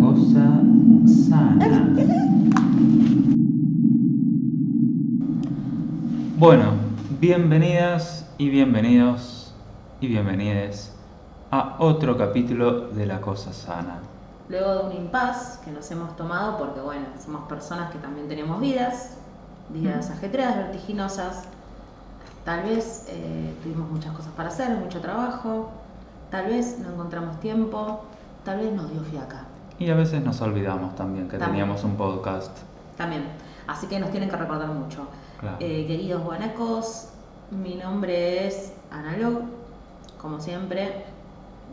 cosa sana. Bueno, bienvenidas y bienvenidos y bienvenides a otro capítulo de La Cosa Sana. Luego de un impas que nos hemos tomado, porque bueno, somos personas que también tenemos vidas, vidas ajetreadas, vertiginosas. Tal vez eh, tuvimos muchas cosas para hacer, mucho trabajo, tal vez no encontramos tiempo, tal vez nos dio fiaca. Y a veces nos olvidamos también que También. teníamos un podcast. También. Así que nos tienen que recordar mucho. Claro. Eh, queridos guanacos, mi nombre es Analog, como siempre,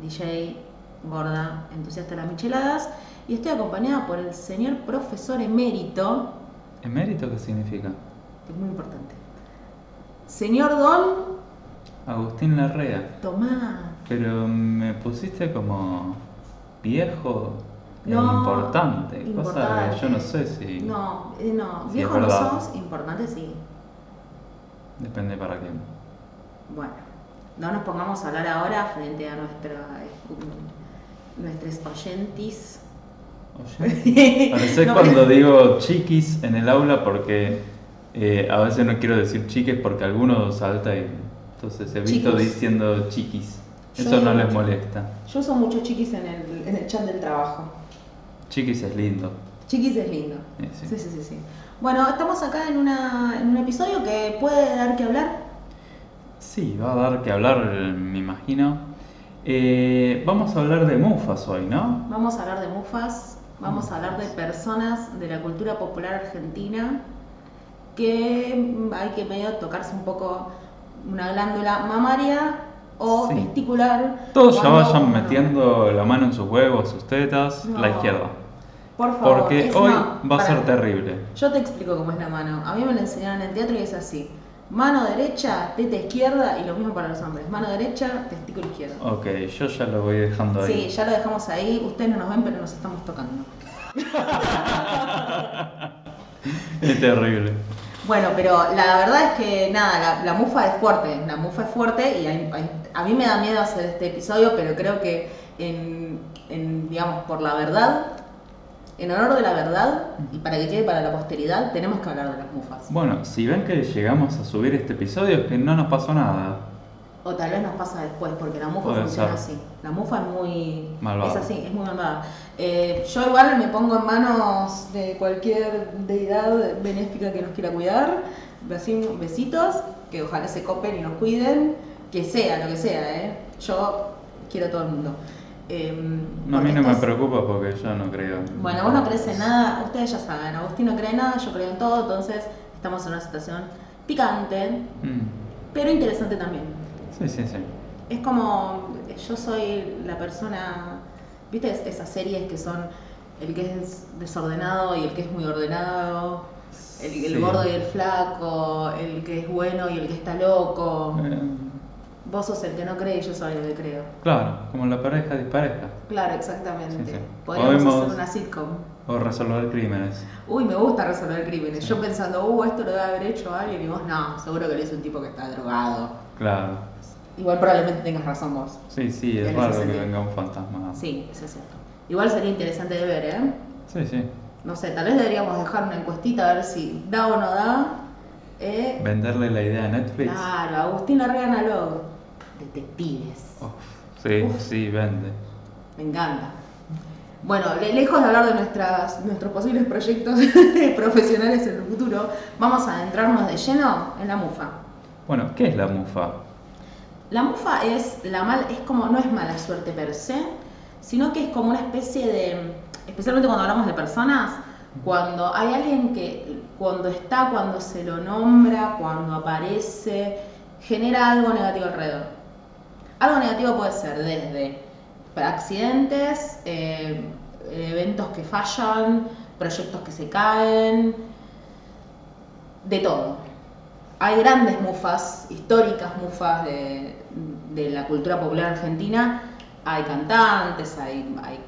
DJ, gorda, entusiasta de las micheladas, y estoy acompañada por el señor profesor emérito, ¿Emérito qué significa? es muy importante. Señor Don Agustín Larrea. Tomás. Pero me pusiste como viejo No, importante, cosa que yo no sé si No, no, es viejo no sos, importante sí. depende para quién. Bueno, no nos pongamos a hablar ahora frente a nuestra, nuestros oyentis. Oye, parece No, cuando digo chiquis en el aula porque eh, a veces no quiero decir chiques porque alguno salta y entonces evito Chicos. diciendo chiquis. Yo Eso no les molesta. Yo uso mucho chiquis en el, en el chat del trabajo. Chiquis es lindo. Chiquis es lindo. Sí. Sí, sí, sí, sí. Bueno, estamos acá en, una, en un episodio que puede dar que hablar. Sí, va a dar que hablar, me imagino. Eh, vamos a hablar de mufas hoy, ¿no? Vamos a hablar de mufas, vamos a hablar de personas de la cultura popular argentina que hay que medio tocarse un poco una glándula mamaria o Sí. testicular. Todos ya vayan metiendo la mano en sus huevos, sus tetas, No. la izquierda. Por favor. Porque es- hoy no, va a ser terrible. Yo te explico cómo es la mano. A mí me lo enseñaron en el teatro y es así. Mano derecha, teta izquierda y lo mismo para los hombres. Mano derecha, testículo izquierdo. Ok, yo ya lo voy dejando ahí. Sí, ya lo dejamos ahí. Ustedes no nos ven, pero nos estamos tocando. Es terrible. Bueno, pero la verdad es que nada, la, la mufa es fuerte. La mufa es fuerte y hay- hay- a mí me da miedo hacer este episodio, pero creo que en, en, digamos, por la verdad, en honor de la verdad y para que quede para la posteridad, tenemos que hablar de las mufas. Bueno, si ven que llegamos a subir este episodio es que no nos pasó nada. O tal vez nos pasa después, porque la mufa Puede funciona ser. así. La mufa es muy. Malvada. Es así, es muy malvada. Eh, yo igual me pongo en manos de cualquier deidad benéfica que nos quiera cuidar. Besi- Besitos, que ojalá se copen y nos cuiden. Que sea, lo que sea, ¿eh? Yo quiero a todo el mundo. Eh, No, a mí no me preocupa porque yo no creo. en- Bueno, vos no crees en nada, ustedes ya saben. Agustín no cree en nada, yo creo en todo, entonces estamos en una situación picante, Mm, pero interesante también. Sí, sí, sí. Es como, yo soy la persona, ¿viste es- esas series que son el que es desordenado y el que es muy ordenado? El, el Sí. gordo y el flaco, el que es bueno y el que está loco. Eh, Vos sos el que no cree y yo soy el que creo. claro, como la pareja dispareja. Claro, exactamente. Sí, sí. Podríamos Podemos- hacer una sitcom. O resolver crímenes. Uy, me gusta resolver crímenes. Sí. Yo pensando, uh, esto lo debe haber hecho alguien y vos no, seguro que lo hizo un tipo que está drogado. Claro. Igual probablemente tengas razón vos. Sí, sí, es raro que venga un fantasma. Sí, eso es cierto. Igual sería interesante de ver, ¿eh? Sí, sí. No sé, tal vez deberíamos dejar una encuestita a ver si da o no da. Eh, Venderle la idea a Netflix. claro, Agustín Larrea Analog. Detectives. Uf, sí, Uf. sí, vende. Me encanta. Bueno, le- lejos de hablar de nuestras, nuestros posibles proyectos profesionales en el futuro, vamos a adentrarnos de lleno en la mufa. Bueno, ¿qué es la mufa? La mufa es la mal, es como, no es mala suerte per se, sino que es como una especie de, especialmente cuando hablamos de personas, cuando hay alguien que cuando está, cuando se lo nombra, cuando aparece, genera algo negativo alrededor. Algo negativo puede ser desde accidentes, eh, eventos que fallan, proyectos que se caen, de todo. Hay grandes mufas, históricas mufas de, de la cultura popular argentina. Hay cantantes, hay, hay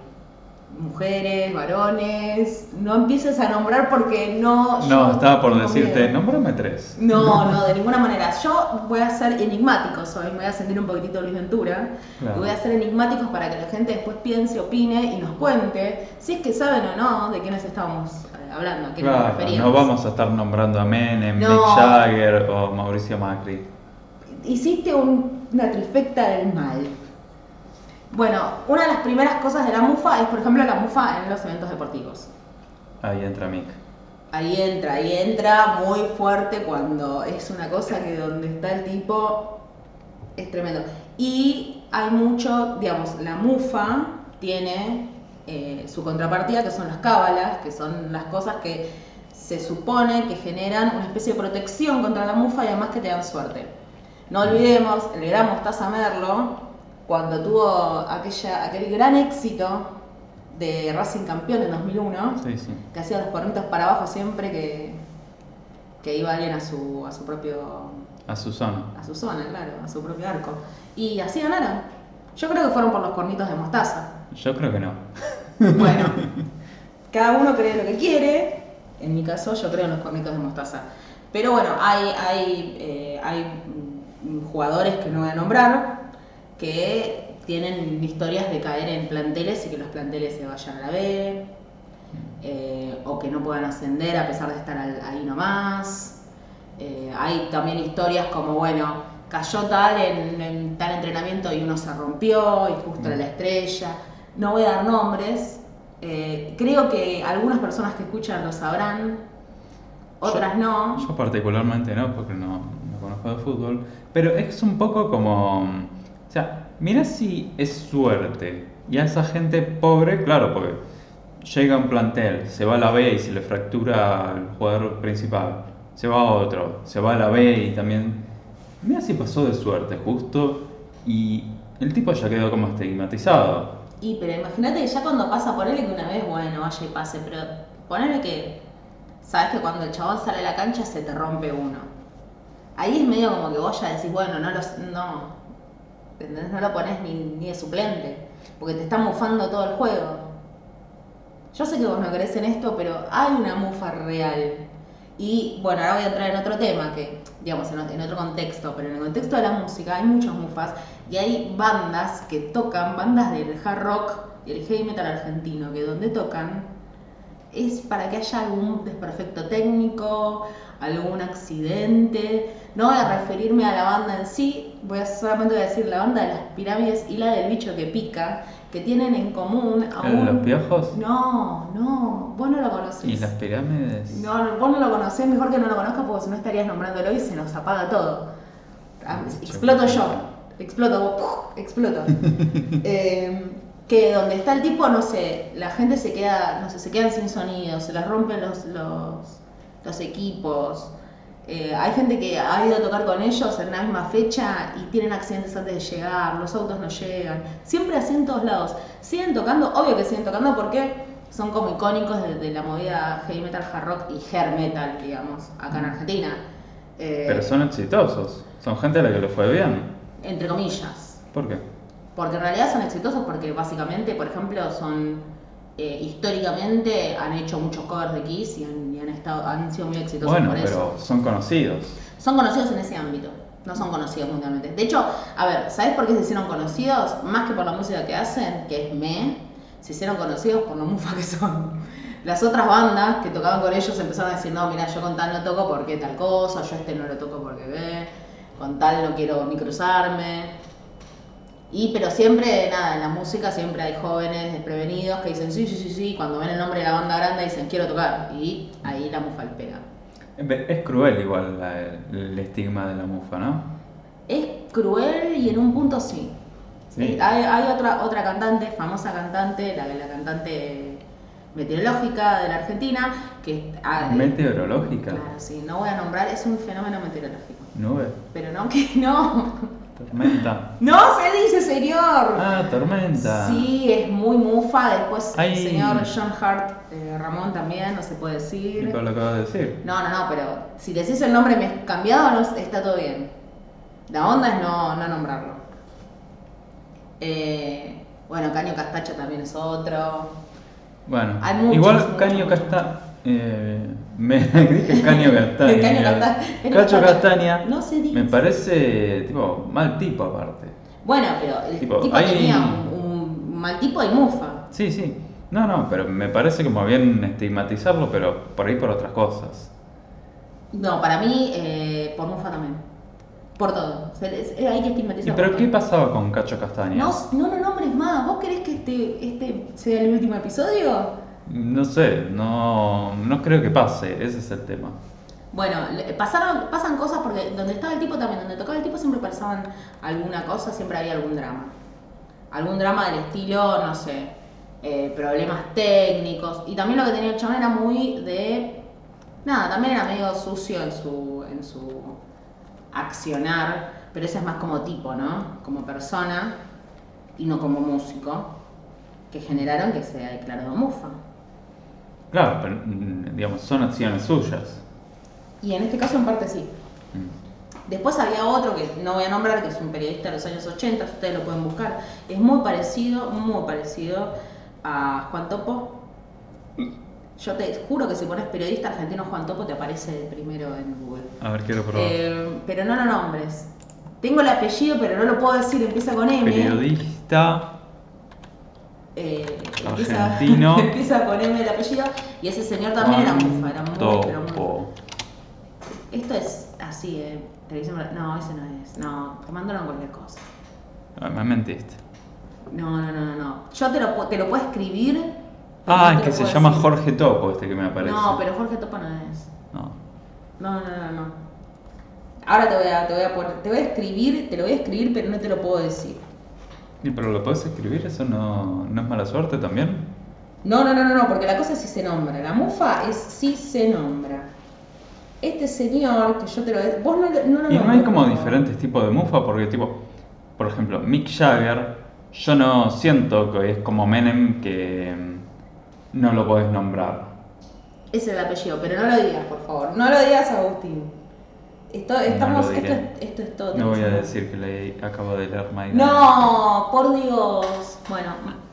mujeres, varones, no empieces a nombrar porque no... No, estaba por decirte, miedo. nómbrame tres. No, no, de ninguna manera. Yo voy a ser enigmáticos hoy, me voy a sentir un poquitito Luis Ventura. Claro. Y voy a ser enigmáticos para que la gente después piense, opine y nos cuente si es que saben o no de quiénes estábamos eh, hablando, a quiénes nos Claro, referíamos. no vamos a estar nombrando a Menem, No. Mick Jagger o Mauricio Macri. Hiciste un- una trifecta del mal. Bueno, una de las primeras cosas de la mufa es, por ejemplo, la mufa en los eventos deportivos. Ahí entra Mick. Ahí entra, ahí entra muy fuerte cuando es una cosa que donde está el tipo es tremendo. Y hay mucho, digamos, la mufa tiene eh, su contrapartida que son las cábalas, que son las cosas que se supone que generan una especie de protección contra la mufa y además que te dan suerte. No olvidemos el gran Mostaza Merlo, cuando tuvo aquella, aquel gran éxito de Racing Campeón en 2001 Sí, sí. que hacía los cuernitos para abajo siempre que, que iba alguien a su, a su propio A Susana. a su zona, claro, a su propio arco. Y así ganaron. Yo creo que fueron por los cuernitos de mostaza. Yo creo que no. Bueno, cada uno cree lo que quiere. En mi caso, yo creo en los cuernitos de mostaza. Pero bueno, hay, hay, eh, hay jugadores que no voy a nombrar que tienen historias de caer en planteles y que los planteles se vayan a la B, eh, o que no puedan ascender a pesar de estar al- ahí nomás. Eh, hay también historias como, bueno, cayó tal en, en tal entrenamiento y uno se rompió y justo era la estrella. No voy a dar nombres. Eh, creo que algunas personas que escuchan lo sabrán, otras no. Yo particularmente no, porque no, no conozco de fútbol. Pero es un poco como. Sea, mira si es suerte. Y a esa gente pobre, claro, porque llega un plantel, se va a la B y se le fractura al jugador principal. Se va a otro, se va a la B y también. Mira si pasó de suerte, justo. Y el tipo ya quedó como estigmatizado. Y pero imagínate que ya cuando pasa por él que una vez, bueno, vaya y pase, pero ponele que, sabes que cuando el chabón sale a la cancha se te rompe uno. Ahí es medio como que vos ya decís, bueno, no los, no, ¿entendés? No lo pones ni, ni de suplente, porque te está mufando todo el juego. Yo sé que vos no crees en esto, pero hay una mufa real. Y bueno, ahora voy a entrar en otro tema, que digamos en, en otro contexto, pero en el contexto de la música hay muchas mufas y hay bandas que tocan, bandas del hard rock y el heavy metal argentino, que donde tocan es para que haya algún desperfecto técnico, algún accidente. No voy a referirme a la banda en sí, voy a solamente voy a decir la banda de las pirámides y la del bicho que pica, que tienen en común a ¿El de un... los piojos? No, no, vos no lo conocés. ¿Y las pirámides? No, no, vos no lo conocés, mejor que no lo conozcas porque si no estarías nombrándolo y se nos apaga todo. Ah, Exploto yo, exploto, exploto. Eh, que donde está el tipo, no sé, la gente se queda, no sé, se quedan sin sonido, se les rompen los, los, los equipos. Eh, hay gente que ha ido a tocar con ellos en la misma fecha y tienen accidentes antes de llegar, los autos no llegan. Siempre así en todos lados. Siguen tocando, obvio que siguen tocando porque son como icónicos de, de la movida heavy metal, hard rock y hair metal, digamos, acá en Argentina. Eh, Pero son exitosos. Son gente a la que le fue bien. Entre comillas. ¿Por qué? Porque en realidad son exitosos porque básicamente, por ejemplo, son eh, históricamente han hecho muchos covers de Kiss y han estado, han sido muy exitosos Bueno, por pero eso. son conocidos. Son conocidos en ese ámbito, no son conocidos mundialmente. De hecho, a ver, ¿sabes por qué se hicieron conocidos? Más que por la música que hacen, que es me, se hicieron conocidos por lo mufa que son. Las otras bandas que tocaban con ellos empezaron a decir, no, mira, yo con tal no toco porque tal cosa, yo este no lo toco porque ve, con tal no quiero ni cruzarme. Y pero siempre, nada, en la música siempre hay jóvenes desprevenidos que dicen sí, sí, sí, sí, cuando ven el nombre de la banda grande dicen quiero tocar. Y ahí la mufa le pega. Es cruel igual la- el estigma de la mufa, ¿no? Es cruel y en un punto sí. Sí. Hay, hay otra, otra cantante, famosa cantante, la, la cantante meteorológica de la Argentina, que... ah, Meteorológica. Claro, sí, no voy a nombrar, es un fenómeno meteorológico. Nube. Pero no, que no. Tormenta. No se dice, señor. Ah, tormenta. Sí, es muy mufa. Después Ay. el señor John Hart, eh, Ramón también, no se puede Y decir. por lo que acabas de decir. No, no, no, pero si decís el nombre me- cambiado, no, está todo bien. La onda es no, no nombrarlo. Eh, bueno, Caño Castacho también es otro. Bueno, Hay muchos, igual muchos, Caño muchos. Castaña. Me dije Caño Castaña. Caño Casta- Caño Cacho Castaña. Castaña. No se dice. Me parece, tipo, mal tipo aparte. Bueno, pero el Tipo, tipo, hay- tenía un, un mal tipo y mufa. Sí, sí. No, no, pero me parece como bien estigmatizarlo, pero por ahí por otras cosas. No, para mí, eh, por mufa también. Por todo. Se les- eh, hay que ¿Y estigmatizar. pero qué pasaba con Cacho Castaña? No, no lo nombres más. ¿Vos querés que este, este sea el último episodio? No sé, no, no creo que pase, ese es el tema. Bueno, pasaron, pasan cosas porque donde estaba el tipo también, donde tocaba el tipo siempre pasaban alguna cosa, siempre había algún drama. Algún drama del estilo, no sé, eh, problemas técnicos. Y también lo que tenía el chabón era muy de... Nada, también era medio sucio en su, en su accionar, pero ese es más como tipo, ¿no? Como persona y no como músico, que generaron que se haya declarado mufa. Claro, pero mm, digamos, son acciones suyas. Y en este caso en parte sí. Mm. Después había otro que no voy a nombrar, que es un periodista de los años 80, ustedes lo pueden buscar. Es muy parecido, muy parecido a Juan Topo. Yo te juro que si pones periodista argentino Juan Topo te aparece de primero en Google. A ver, quiero probar. Eh, pero no lo nombres. Tengo el apellido, pero no lo puedo decir, empieza con M. Periodista. Eh, empieza, empieza con M el apellido. Y ese señor también era mufa, era muy, pero muy- Topo. Esto es así, eh. Televisión. No, ese no es. No, te mandaron cualquier cosa. Ah, me mentiste. No, no, no, no. Yo te lo, te lo puedo escribir. Ah, no es que se llama decir. Jorge Topo este que me aparece. No, pero Jorge Topa no es. No. No, no, no, no. Ahora te voy a, te voy a poner, te voy a escribir, te lo voy a escribir, pero no te lo puedo decir. ¿Y pero lo puedes escribir? ¿Eso no, no es mala suerte también? No, no, no, no, no, porque la cosa es si se nombra. La mufa es si se nombra. Este señor, que yo te lo vos no, no lo Y no hay como diferentes tipos de mufa, porque tipo, por ejemplo, Mick Jagger, yo no siento que es como Menem que mm, no lo podés nombrar. Ese es el apellido, pero no lo digas, por favor. No lo digas, Agustín. Esto, estamos, esto, esto es todo. No voy a decir que le acabo de leer My No, por Dios. Bueno,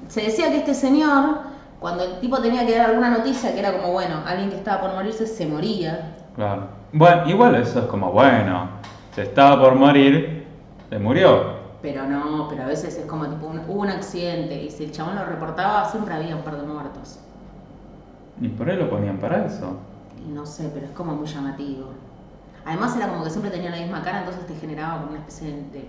se decía que este señor, cuando el tipo tenía que dar alguna noticia, que era como, bueno, alguien que estaba por morirse, se moría. Claro. Bueno, igual eso es como, bueno, se estaba por morir, se murió. Pero no, pero a veces es como tipo, un- hubo un accidente y si el chabón lo reportaba, siempre había un par de muertos. Y por ahí lo ponían para eso. No sé, pero es como muy llamativo. Además era como que siempre tenía la misma cara, entonces te generaba como una especie de...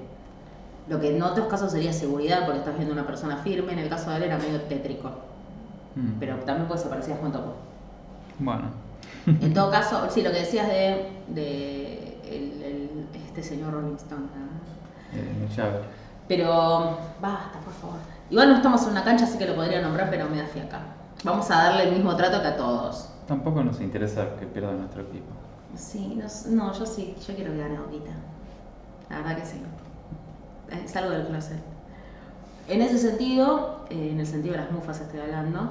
Lo que en otros casos sería seguridad, porque estás viendo una persona firme, en el caso de él era medio tétrico. Mm. Pero también pues se parecía a Juan Topo. Bueno. En todo caso, sí, lo que decías de, de el- el- este señor Rolling Stone. ¿no? Eh, Jagger. Pero basta, por favor. Igual no estamos en una cancha, así que lo podría nombrar, pero me da fiaca. Vamos a darle el mismo trato que a todos. Tampoco nos interesa que pierda nuestro equipo. Sí, no, no, yo sí, yo quiero que gane Boquita. La verdad que sí. Eh, Salgo del closet. En ese sentido, eh, en el sentido de las mufas estoy hablando,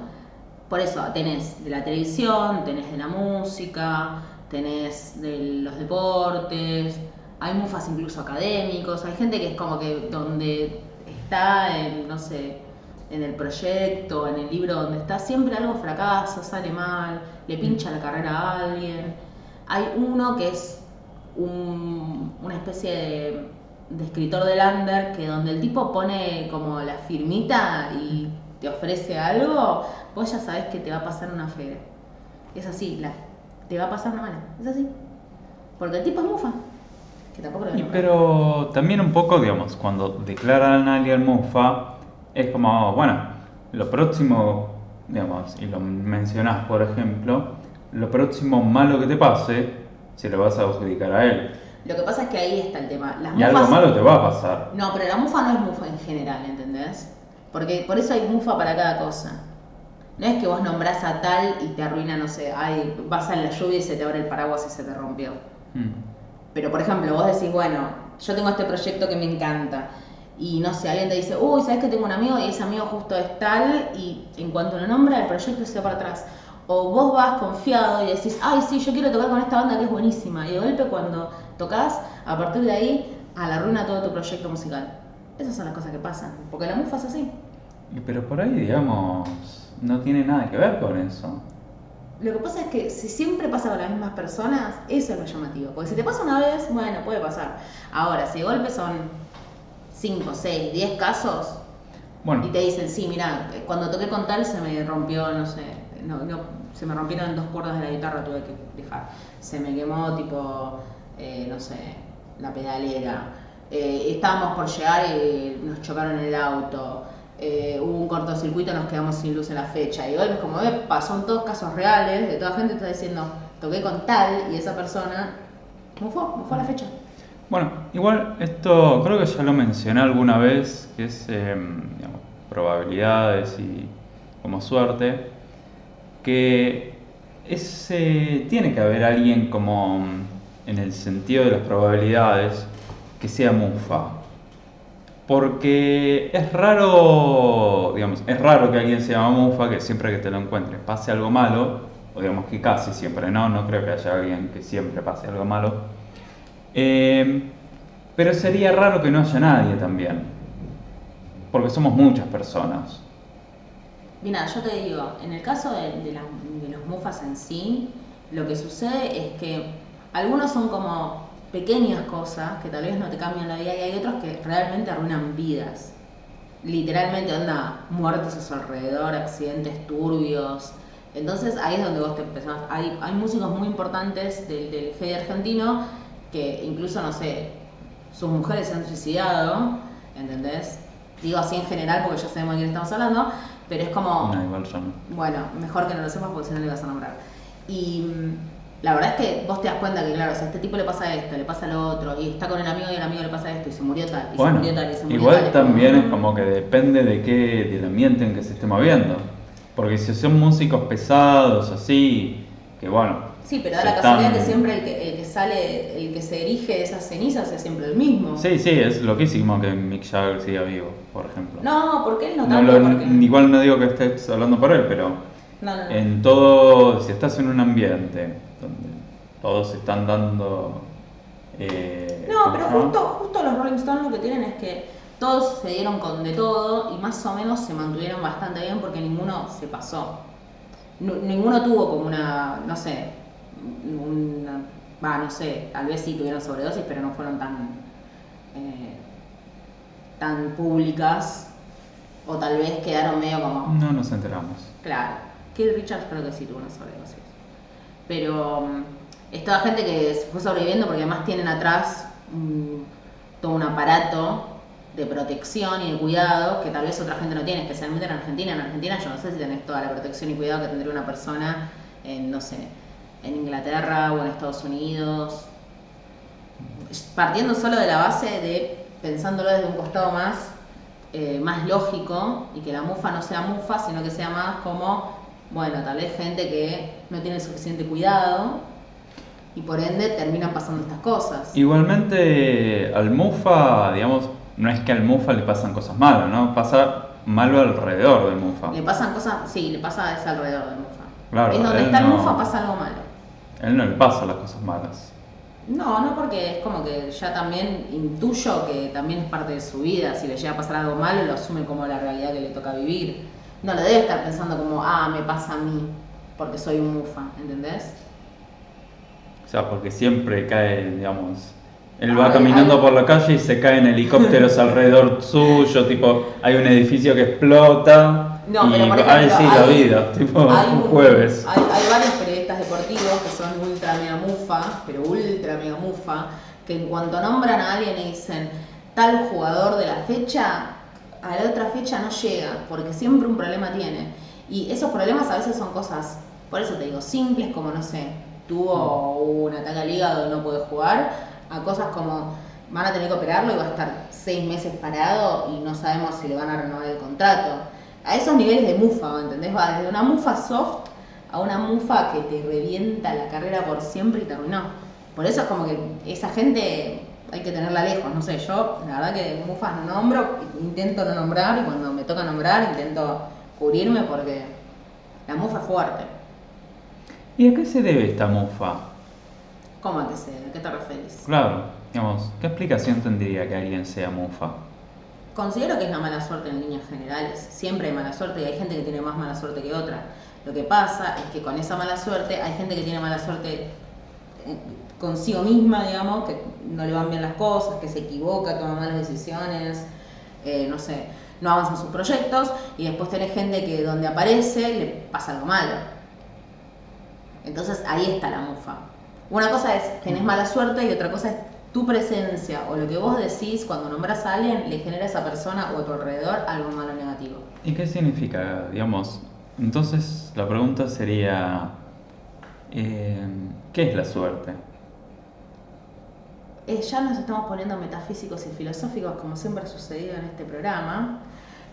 por eso tenés de la televisión, tenés de la música, tenés de los deportes, hay mufas incluso académicos, hay gente que es como que donde está, en, no sé, en el proyecto, en el libro donde está, siempre algo fracasa, sale mal, le pincha la carrera a alguien. Hay uno que es un- una especie de, de escritor de Lander que donde el tipo pone como la firmita y te ofrece algo, vos ya sabes que te va a pasar una feria. Es así, la, te va a pasar una mala. Es así. Porque el tipo es mufa. Que tampoco lo Y pero también un poco, digamos, cuando declaran a alguien mufa, es como, bueno, lo próximo, digamos, y lo mencionás, por ejemplo, lo próximo malo que te pase, se lo vas a adjudicar a él. Lo que pasa es que ahí está el tema. Las Y algo mufas- malo te va a pasar. No, pero la mufa no es mufa en general, ¿entendés? Porque por eso hay mufa para cada cosa. No es que vos nombrás a tal y te arruina, no sé, ay, vas en la lluvia y se te abre el paraguas y se te rompió. Mm. Pero por ejemplo, vos decís, bueno, yo tengo este proyecto que me encanta. Y no sé, alguien te dice, uy, ¿sabes que tengo un amigo? Y ese amigo justo es tal, y en cuanto lo nombra, el proyecto se va para atrás. O vos vas confiado y decís, ay, sí, yo quiero tocar con esta banda que es buenísima. Y de golpe cuando tocas, a partir de ahí, a la ruina todo tu proyecto musical. Esas son las cosas que pasan. Porque la mufa es así. Pero por ahí, digamos, no tiene nada que ver con eso. Lo que pasa es que si siempre pasa con las mismas personas, eso es lo llamativo. Porque si te pasa una vez, bueno, puede pasar. Ahora, si de golpe son 5, 6, 10 casos Bueno, y te dicen, sí, mira, cuando toqué con tal se me rompió, no sé, no, no, se me rompieron dos cuerdas de la guitarra, tuve que dejar. Se me quemó, tipo, eh, no sé, la pedalera. Eh, estábamos por llegar y nos chocaron el auto. Eh, hubo un cortocircuito, nos quedamos sin luz en la fecha. Y hoy, como ves, pasó todos casos reales, de toda gente está diciendo, toqué con tal y esa persona mufó, mufó a la fecha. Bueno, igual esto creo que ya lo mencioné alguna vez, que es eh, digamos, probabilidades y como suerte, que es, eh, tiene que haber alguien como mm, en el sentido de las probabilidades que sea mufa. Porque es raro, digamos, es raro que alguien sea mufa, que siempre que te lo encuentres pase algo malo, o digamos que casi siempre, no, no creo que haya alguien que siempre pase algo malo. Eh, pero sería raro que no haya nadie también. Porque somos muchas personas. Mira, yo te digo, en el caso de, los mufas en sí, lo que sucede es que algunos son como pequeñas cosas que tal vez no te cambian la vida y hay otros que realmente arruinan vidas. Literalmente, onda, muertes a su alrededor, accidentes turbios. Entonces ahí es donde vos te empezás. Hay, músicos muy importantes del, del argentino que incluso, no sé, sus mujeres se han suicidado, ¿entendés? Digo así en general porque ya sabemos de quién estamos hablando, pero es como, No, igual yo no. bueno, mejor que no lo sepas porque si no le vas a nombrar. Y mm, la verdad es que vos te das cuenta que, claro, si a este tipo le pasa esto, le pasa lo otro, y está con el amigo y el amigo le pasa esto, y se murió tal, y Bueno, se murió tal, y se murió igual tal. también es como que depende de qué, del ambiente en que se esté moviendo. Porque si son músicos pesados, así, que bueno. Sí, pero da la casualidad están- que siempre el que, el que sale, el que se erige de esas cenizas es siempre el mismo. Sí, sí, es loquísimo que Mick Jagger siga vivo, por ejemplo. No, porque él no No tanto, lo- porque... Igual no digo que estés hablando por él, pero No, no, en todo, si estás en un ambiente donde todos están dando... eh, No, ¿cómo pero justo, justo los Rolling Stones lo que tienen es que todos se dieron con de todo y más o menos se mantuvieron bastante bien porque ninguno se pasó. Ninguno tuvo como una, no sé, una, va, no sé, tal vez sí tuvieron sobredosis, pero no fueron tan, eh, tan públicas o tal vez quedaron medio como... No nos enteramos. Claro, Keith Richards creo que sí tuvo una sobredosis. Pero mm, es toda gente que se fue sobreviviendo porque además tienen atrás todo un aparato de protección y de cuidado que tal vez otra gente no tiene, especialmente en Argentina. En Argentina yo no sé si tenés toda la protección y cuidado que tendría una persona en, no sé, en Inglaterra o en Estados Unidos. Partiendo solo de la base de, pensándolo desde un costado más, eh, más lógico y que la mufa no sea mufa, sino que sea más como, bueno, tal vez gente que no tiene suficiente cuidado y por ende terminan pasando estas cosas. Igualmente al Mufa, digamos, no es que al Mufa le pasan cosas malas, ¿no? Pasa malo alrededor del Mufa. Le pasan cosas, sí, le pasa a ese alrededor del mufa. Claro, es donde está el no- mufa pasa algo malo. A él no le pasan las cosas malas. No, no porque es como que ya también intuyo que también es parte de su vida. Si le llega a pasar algo malo, lo asume como la realidad que le toca vivir. No lo debe estar pensando como, ah, me pasa a mí, porque soy un mufa, ¿entendés? O sea, porque siempre cae, digamos, él va caminando por la calle y se caen helicópteros alrededor suyo, tipo, hay un edificio que explota No, y pero por ay ejemplo, sí, la hay- vida, tipo, hay un jueves. Hay, hay varios periodistas deportivos que son ultra mega mufa, pero ultra mega mufa, que en cuanto nombran a alguien y dicen tal jugador de la fecha, a la otra fecha no llega, porque siempre un problema tiene. Y esos problemas a veces son cosas, por eso te digo, simples como, no sé, tuvo un ataque al hígado y no puede jugar, a cosas como van a tener que operarlo y va a estar seis meses parado y no sabemos si le van a renovar el contrato. A esos niveles de mufa, ¿entendés? Va desde una mufa soft a una mufa que te revienta la carrera por siempre y te arruinó. Por eso es como que esa gente hay que tenerla lejos, no sé, yo la verdad que mufas no nombro, intento no nombrar y cuando me toca nombrar intento cubrirme porque la mufa es fuerte. ¿Y a qué se debe esta mufa? ¿Cómo a qué, se, a qué te referís? Claro, digamos, ¿qué explicación tendría que alguien sea mufa? considero que es la mala suerte en líneas generales. Siempre hay mala suerte y hay gente que tiene más mala suerte que otra. Lo que pasa es que con esa mala suerte hay gente que tiene mala suerte eh, consigo misma, digamos, que no le van bien las cosas, que se equivoca, toma malas decisiones, eh, no sé, no avanzan sus proyectos y después tenés gente que donde aparece le pasa algo malo. Entonces ahí está la mufa. Una cosa es tenés mala suerte y otra cosa es tu presencia o lo que vos decís cuando nombras a alguien le genera a esa persona o a tu alrededor algo malo o negativo. ¿Y qué significa, digamos? Entonces la pregunta sería, eh, ¿qué es la suerte? Eh, ya nos estamos poniendo metafísicos y filosóficos como siempre ha sucedido en este programa.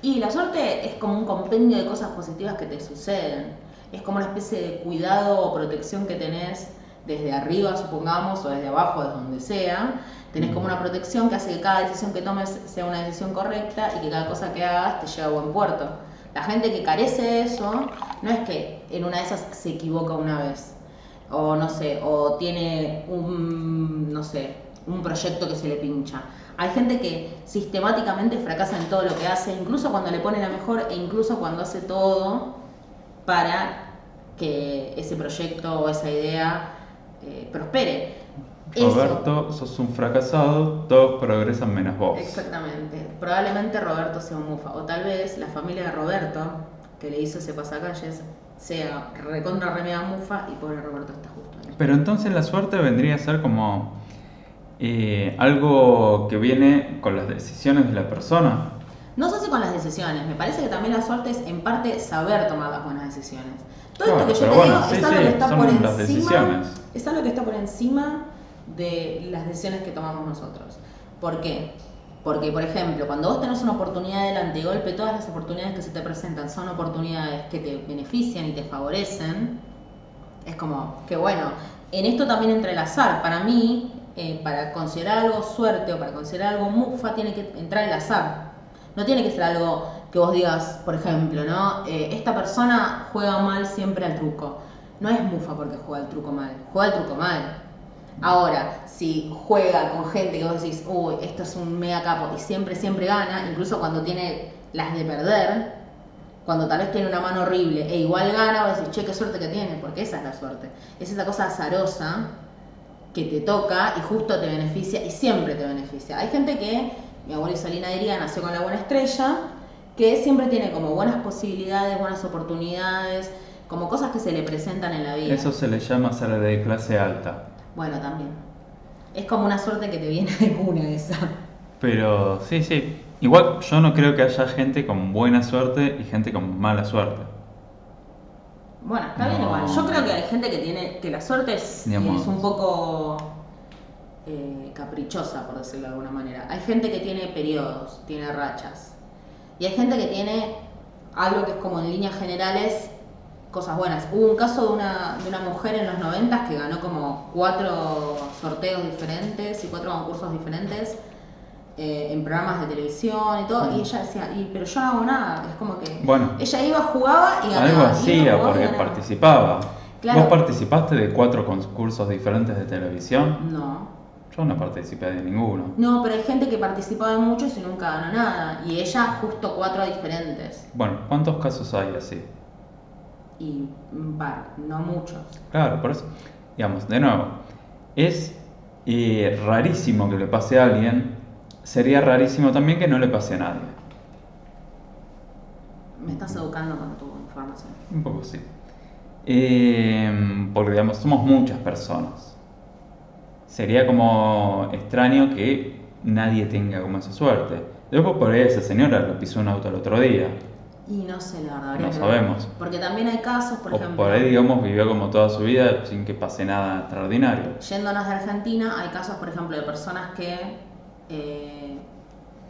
Y la suerte es como un compendio de cosas positivas que te suceden. Es como una especie de cuidado o protección que tenés desde arriba, supongamos, o desde abajo, desde donde sea. Tenés como una protección que hace que cada decisión que tomes sea una decisión correcta y que cada cosa que hagas te lleve a buen puerto. La gente que carece de eso, no es que en una de esas se equivoca una vez, o no sé, o tiene un, no sé, un proyecto que se le pincha. Hay gente que sistemáticamente fracasa en todo lo que hace, incluso cuando le pone la mejor e incluso cuando hace todo para que ese proyecto o esa idea eh, prospere. Roberto, sos un fracasado, todos progresan menos vos. Exactamente. Probablemente Roberto sea un mufa. O tal vez la familia de Roberto, que le hizo ese pasacalles, sea recontra remeda mufa y pobre Roberto está justo ahí. Pero entonces la suerte vendría a ser como eh, algo que viene con las decisiones de la persona. No se hace con las decisiones, me parece que también la suerte es en parte saber tomar las buenas decisiones. Todo esto que yo te digo es algo que está por encima. Es algo que está por encima de las decisiones que tomamos nosotros. ¿Por qué? Porque, por ejemplo, cuando vos tenés una oportunidad delante de golpe, todas las oportunidades que se te presentan son oportunidades que te benefician y te favorecen, es como que bueno, en esto también entra el azar. Para mí, eh, para considerar algo suerte o para considerar algo mufa, tiene que entrar el azar. No tiene que ser algo que vos digas, por ejemplo, ¿no? Eh, esta persona juega mal siempre al truco. No es mufa porque juega al truco mal, juega al truco mal. Ahora, si juega con gente que vos decís, uy, esto es un mega capo y siempre, siempre gana, incluso cuando tiene las de perder, cuando tal vez tiene una mano horrible e igual gana, vos decís, che, qué suerte que tiene, porque esa es la suerte. Es esa cosa azarosa que te toca y justo te beneficia y siempre te beneficia. Hay gente que, mi abuela Isolina diría, nació con la buena estrella, que siempre tiene como buenas posibilidades, buenas oportunidades, como cosas que se le presentan en la vida. Eso se le llama ser de clase alta. Bueno, también. Es como una suerte que te viene de cuna esa. Pero sí, sí. Igual yo no creo que haya gente con buena suerte y gente con mala suerte. Bueno, está bien igual. Yo creo que hay gente que tiene, que la suerte es, es un poco eh, caprichosa, por decirlo de alguna manera. Hay gente que tiene periodos, tiene rachas. Y hay gente que tiene algo que es como en líneas generales cosas buenas. Hubo un caso de una, de una mujer en los 90 que ganó como cuatro sorteos diferentes y cuatro concursos diferentes eh, en programas de televisión y todo, y mm. ella decía, y, pero yo no hago nada, es como que bueno, ella iba, jugaba y ganaba. Algo hacía porque participaba. ¿Vos participaste de cuatro concursos diferentes de televisión? No. Yo no participé de ninguno. No, pero hay gente que participaba en muchos y nunca ganó nada. Y ella justo cuatro diferentes. Bueno, ¿cuántos casos hay así? y va, no muchos. Claro, por eso, digamos, de nuevo, es eh, rarísimo que le pase a alguien, sería rarísimo también que no le pase a nadie. Me estás educando con tu información. Un poco sí. Eh, porque, digamos, somos muchas personas. Sería como extraño que nadie tenga como esa suerte. Después por ahí esa señora lo pisó un auto el otro día. Y no sé, la verdad. No sabemos. Porque también hay casos, por o ejemplo. Por ahí, digamos, vivió como toda su vida sin que pase nada extraordinario. Yéndonos de Argentina, hay casos, por ejemplo, de personas que eh,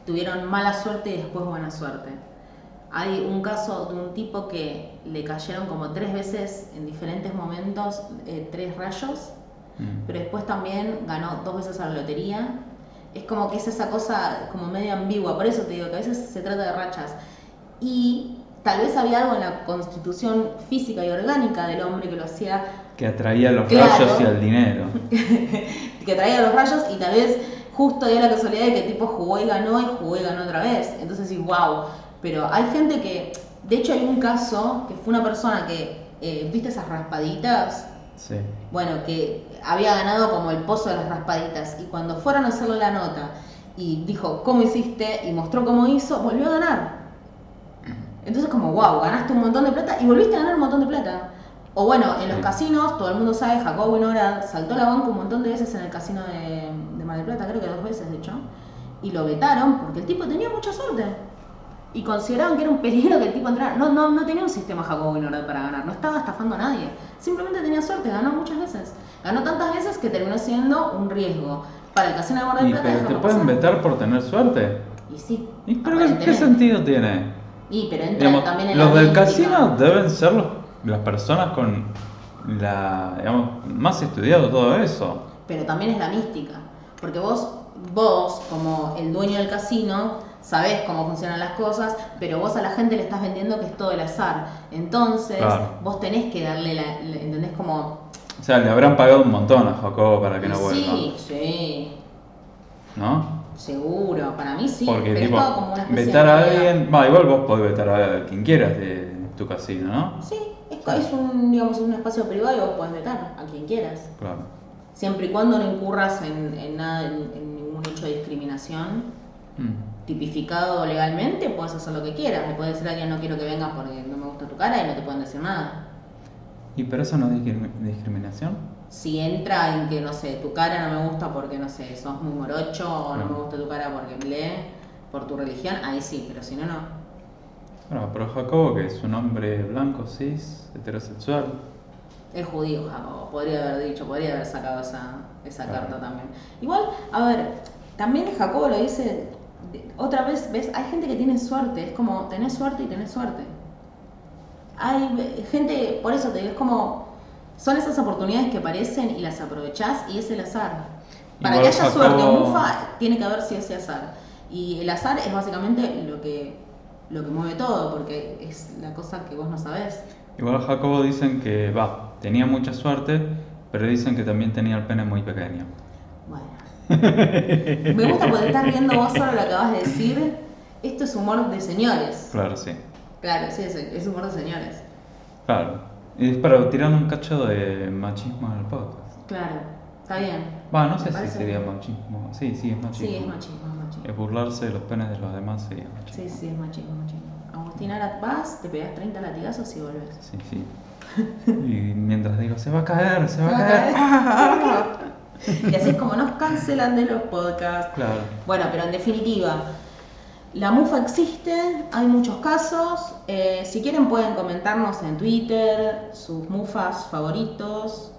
tuvieron mala suerte y después buena suerte. Hay un caso de un tipo que le cayeron como tres veces en diferentes momentos eh, tres rayos, mm. pero después también ganó dos veces a la lotería. Es como que es esa cosa como medio ambigua, por eso te digo que a veces se trata de rachas y tal vez había algo en la constitución física y orgánica del hombre que lo hacía... Que atraía los rayos y el dinero. que atraía los rayos y tal vez justo dio la casualidad de que tipo jugó y ganó y jugó y ganó otra vez. Entonces sí, wow. Pero hay gente que, de hecho hay un caso que fue una persona que, eh, ¿viste esas raspaditas? Sí. Bueno, que había ganado como el pozo de las raspaditas y cuando fueron a hacerle la nota y dijo, ¿cómo hiciste? y mostró cómo hizo, volvió a ganar. Entonces como, wow, ganaste un montón de plata y volviste a ganar un montón de plata. O bueno, en los Sí. casinos, todo el mundo sabe, Jacobo Winograd saltó la banca un montón de veces en el casino de, de Mar del Plata, creo que dos veces de hecho, y lo vetaron porque el tipo tenía mucha suerte. Y consideraban que era un peligro que el tipo entrara. No, no, no tenía un sistema Jacobo Winograd para ganar, no estaba estafando a nadie. Simplemente tenía suerte, ganó muchas veces. Ganó tantas veces que terminó siendo un riesgo para el casino de Mar del Plata. pero te pueden vetar por tener suerte. Y sí. ¿Y pero qué- sentido tiene? Y pero entra Digamos, también en la los del casino deben ser los- las personas con la, digamos, más estudiado todo eso. Pero también es la mística. Porque vos, vos, como el dueño del casino, sabés cómo funcionan las cosas, pero vos a la gente le estás vendiendo que es todo el azar. Entonces, Claro. vos tenés que darle la, la- ¿entendés? Como. O sea, le habrán pagado un montón a Jacobo para que no vuelva. sí, sí, ¿No? seguro, para mí sí. Porque pero tipo, es todo como una vetar a alguien, va, igual vos podés vetar a quien quieras de tu casino, ¿no? Sí, es, es un, digamos, un espacio privado y vos podés vetar a quien quieras. Claro. Siempre y cuando no incurras en, en nada, en, en ningún hecho de discriminación Mm. tipificado legalmente, puedes hacer lo que quieras. Le puedes decir a alguien no quiero que vengas porque no me gusta tu cara y no te pueden decir nada. ¿Y pero eso no es discrimi- discriminación? Si entra en que, no sé, tu cara no me gusta porque, no sé, sos muy morocho o no Mm. me gusta tu cara porque lee por tu religión, ahí sí, pero si no, no. Bueno, pero Jacobo, que es un hombre blanco, cis, heterosexual. Es judío, Jacobo. Podría haber dicho, podría haber sacado esa, esa Claro. carta también. Igual, a ver, también Jacobo lo dice, otra vez, ¿ves? Hay gente que tiene suerte, es como tenés suerte y tenés suerte. Hay ve- gente, por eso te digo, es como, son esas oportunidades que aparecen y las aprovechás y es el azar. Para Igual que haya suerte o mufa, tiene que haber sí ese azar. Y el azar es básicamente lo que, lo que mueve todo, porque es la cosa que vos no sabés. Igual Jacobo dicen que, va, tenía mucha suerte, pero dicen que también tenía el pene muy pequeño. Me gusta poder estar riendo vos solo lo acabas de decir. Esto es humor de señores. Claro, sí. Claro, sí, es, es humor de señores. Claro. Y es para tirar un cacho de machismo en el podcast. Claro, está bien. Va, no Me sé si sería machismo. Sí, sí, es machismo. Sí, es machismo, es machismo. Es burlarse de los penes de los demás sería machismo. Sí, sí, es machismo, machismo. Agustín, ahora vas, te pegas 30 latigazos y volvés. Sí, sí. Y mientras digo, se va a caer, se va a Se va a caer. caer. Y así es como nos cancelan de los podcasts. Claro. Bueno, pero en definitiva, la mufa existe, hay muchos casos. eh, si quieren pueden comentarnos en Twitter sus mufas favoritos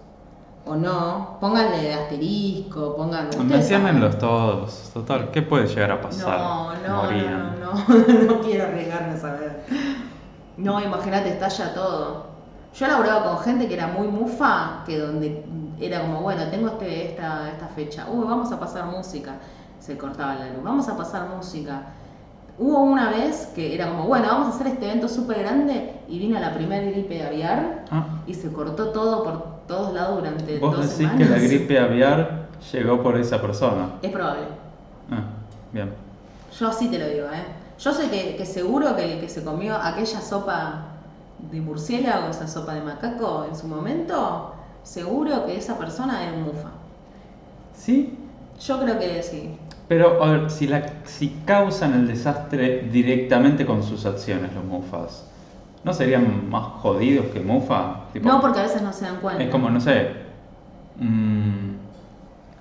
o no. Pónganle de asterisco, pongan... Menciónenlos todos. Total, ¿qué puede llegar a pasar? No, no, no, no, no, no quiero arriesgarme a saber. No, imagínate, estalla todo. Yo laburaba con gente que era muy mufa, que donde era como, bueno, tengo este, esta, esta fecha, uy, vamos a pasar música. Se cortaba la luz, vamos a pasar música. Hubo una vez que era como, bueno, vamos a hacer este evento súper grande y vino la primera gripe aviar Ah, y se cortó todo por todos lados durante vos dos decís semanas. que la gripe aviar llegó por esa persona. Es probable. Ah, bien. Yo sí te lo digo, ¿eh? Yo sé que, que seguro que el que se comió aquella sopa de murciélago, esa sopa de macaco en su momento, seguro que esa persona era un mufa. Sí, Yo creo que sí. pero a ver, si, la, si causan el desastre directamente con sus acciones los mufas, ¿no serían más jodidos que mufa? Tipo, No, porque a veces no se dan cuenta. Es como, no sé, mm,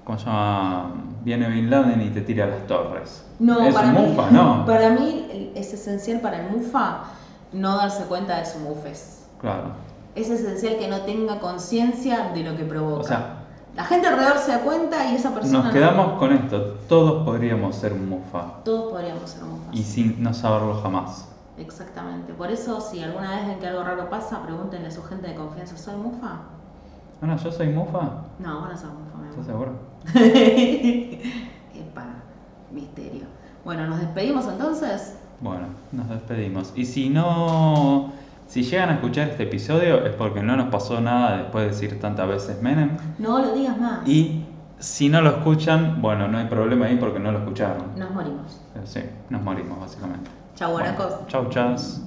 ¿cómo se llama? Viene Bin Laden y te tira las torres. No, es para mí, mufa, ¿no? Para mí es esencial para el mufa no darse cuenta de su mufes. Claro. Es esencial que no tenga conciencia de lo que provoca. O sea, la gente alrededor se da cuenta y esa persona Nos no. quedamos con esto. Todos podríamos ser un mufa. Todos podríamos ser mufas. Y sin no saberlo jamás. Exactamente. Por eso, si alguna vez ven que algo raro pasa, pregúntenle a su gente de confianza, ¿soy mufa? Bueno, ¿yo soy mufa? No, vos no sos mufa, mi ¿Estás amor. seguro? Epa, misterio. Bueno, ¿nos despedimos entonces? Bueno, nos despedimos. Y si no... Si llegan a escuchar este episodio es porque no nos pasó nada después de decir tantas veces Menem. No lo digas más. Y Si no lo escuchan, bueno, no hay problema ahí porque no lo escucharon. Nos morimos. Sí, nos morimos básicamente. Chau, guanacos. Bueno, chau, chas.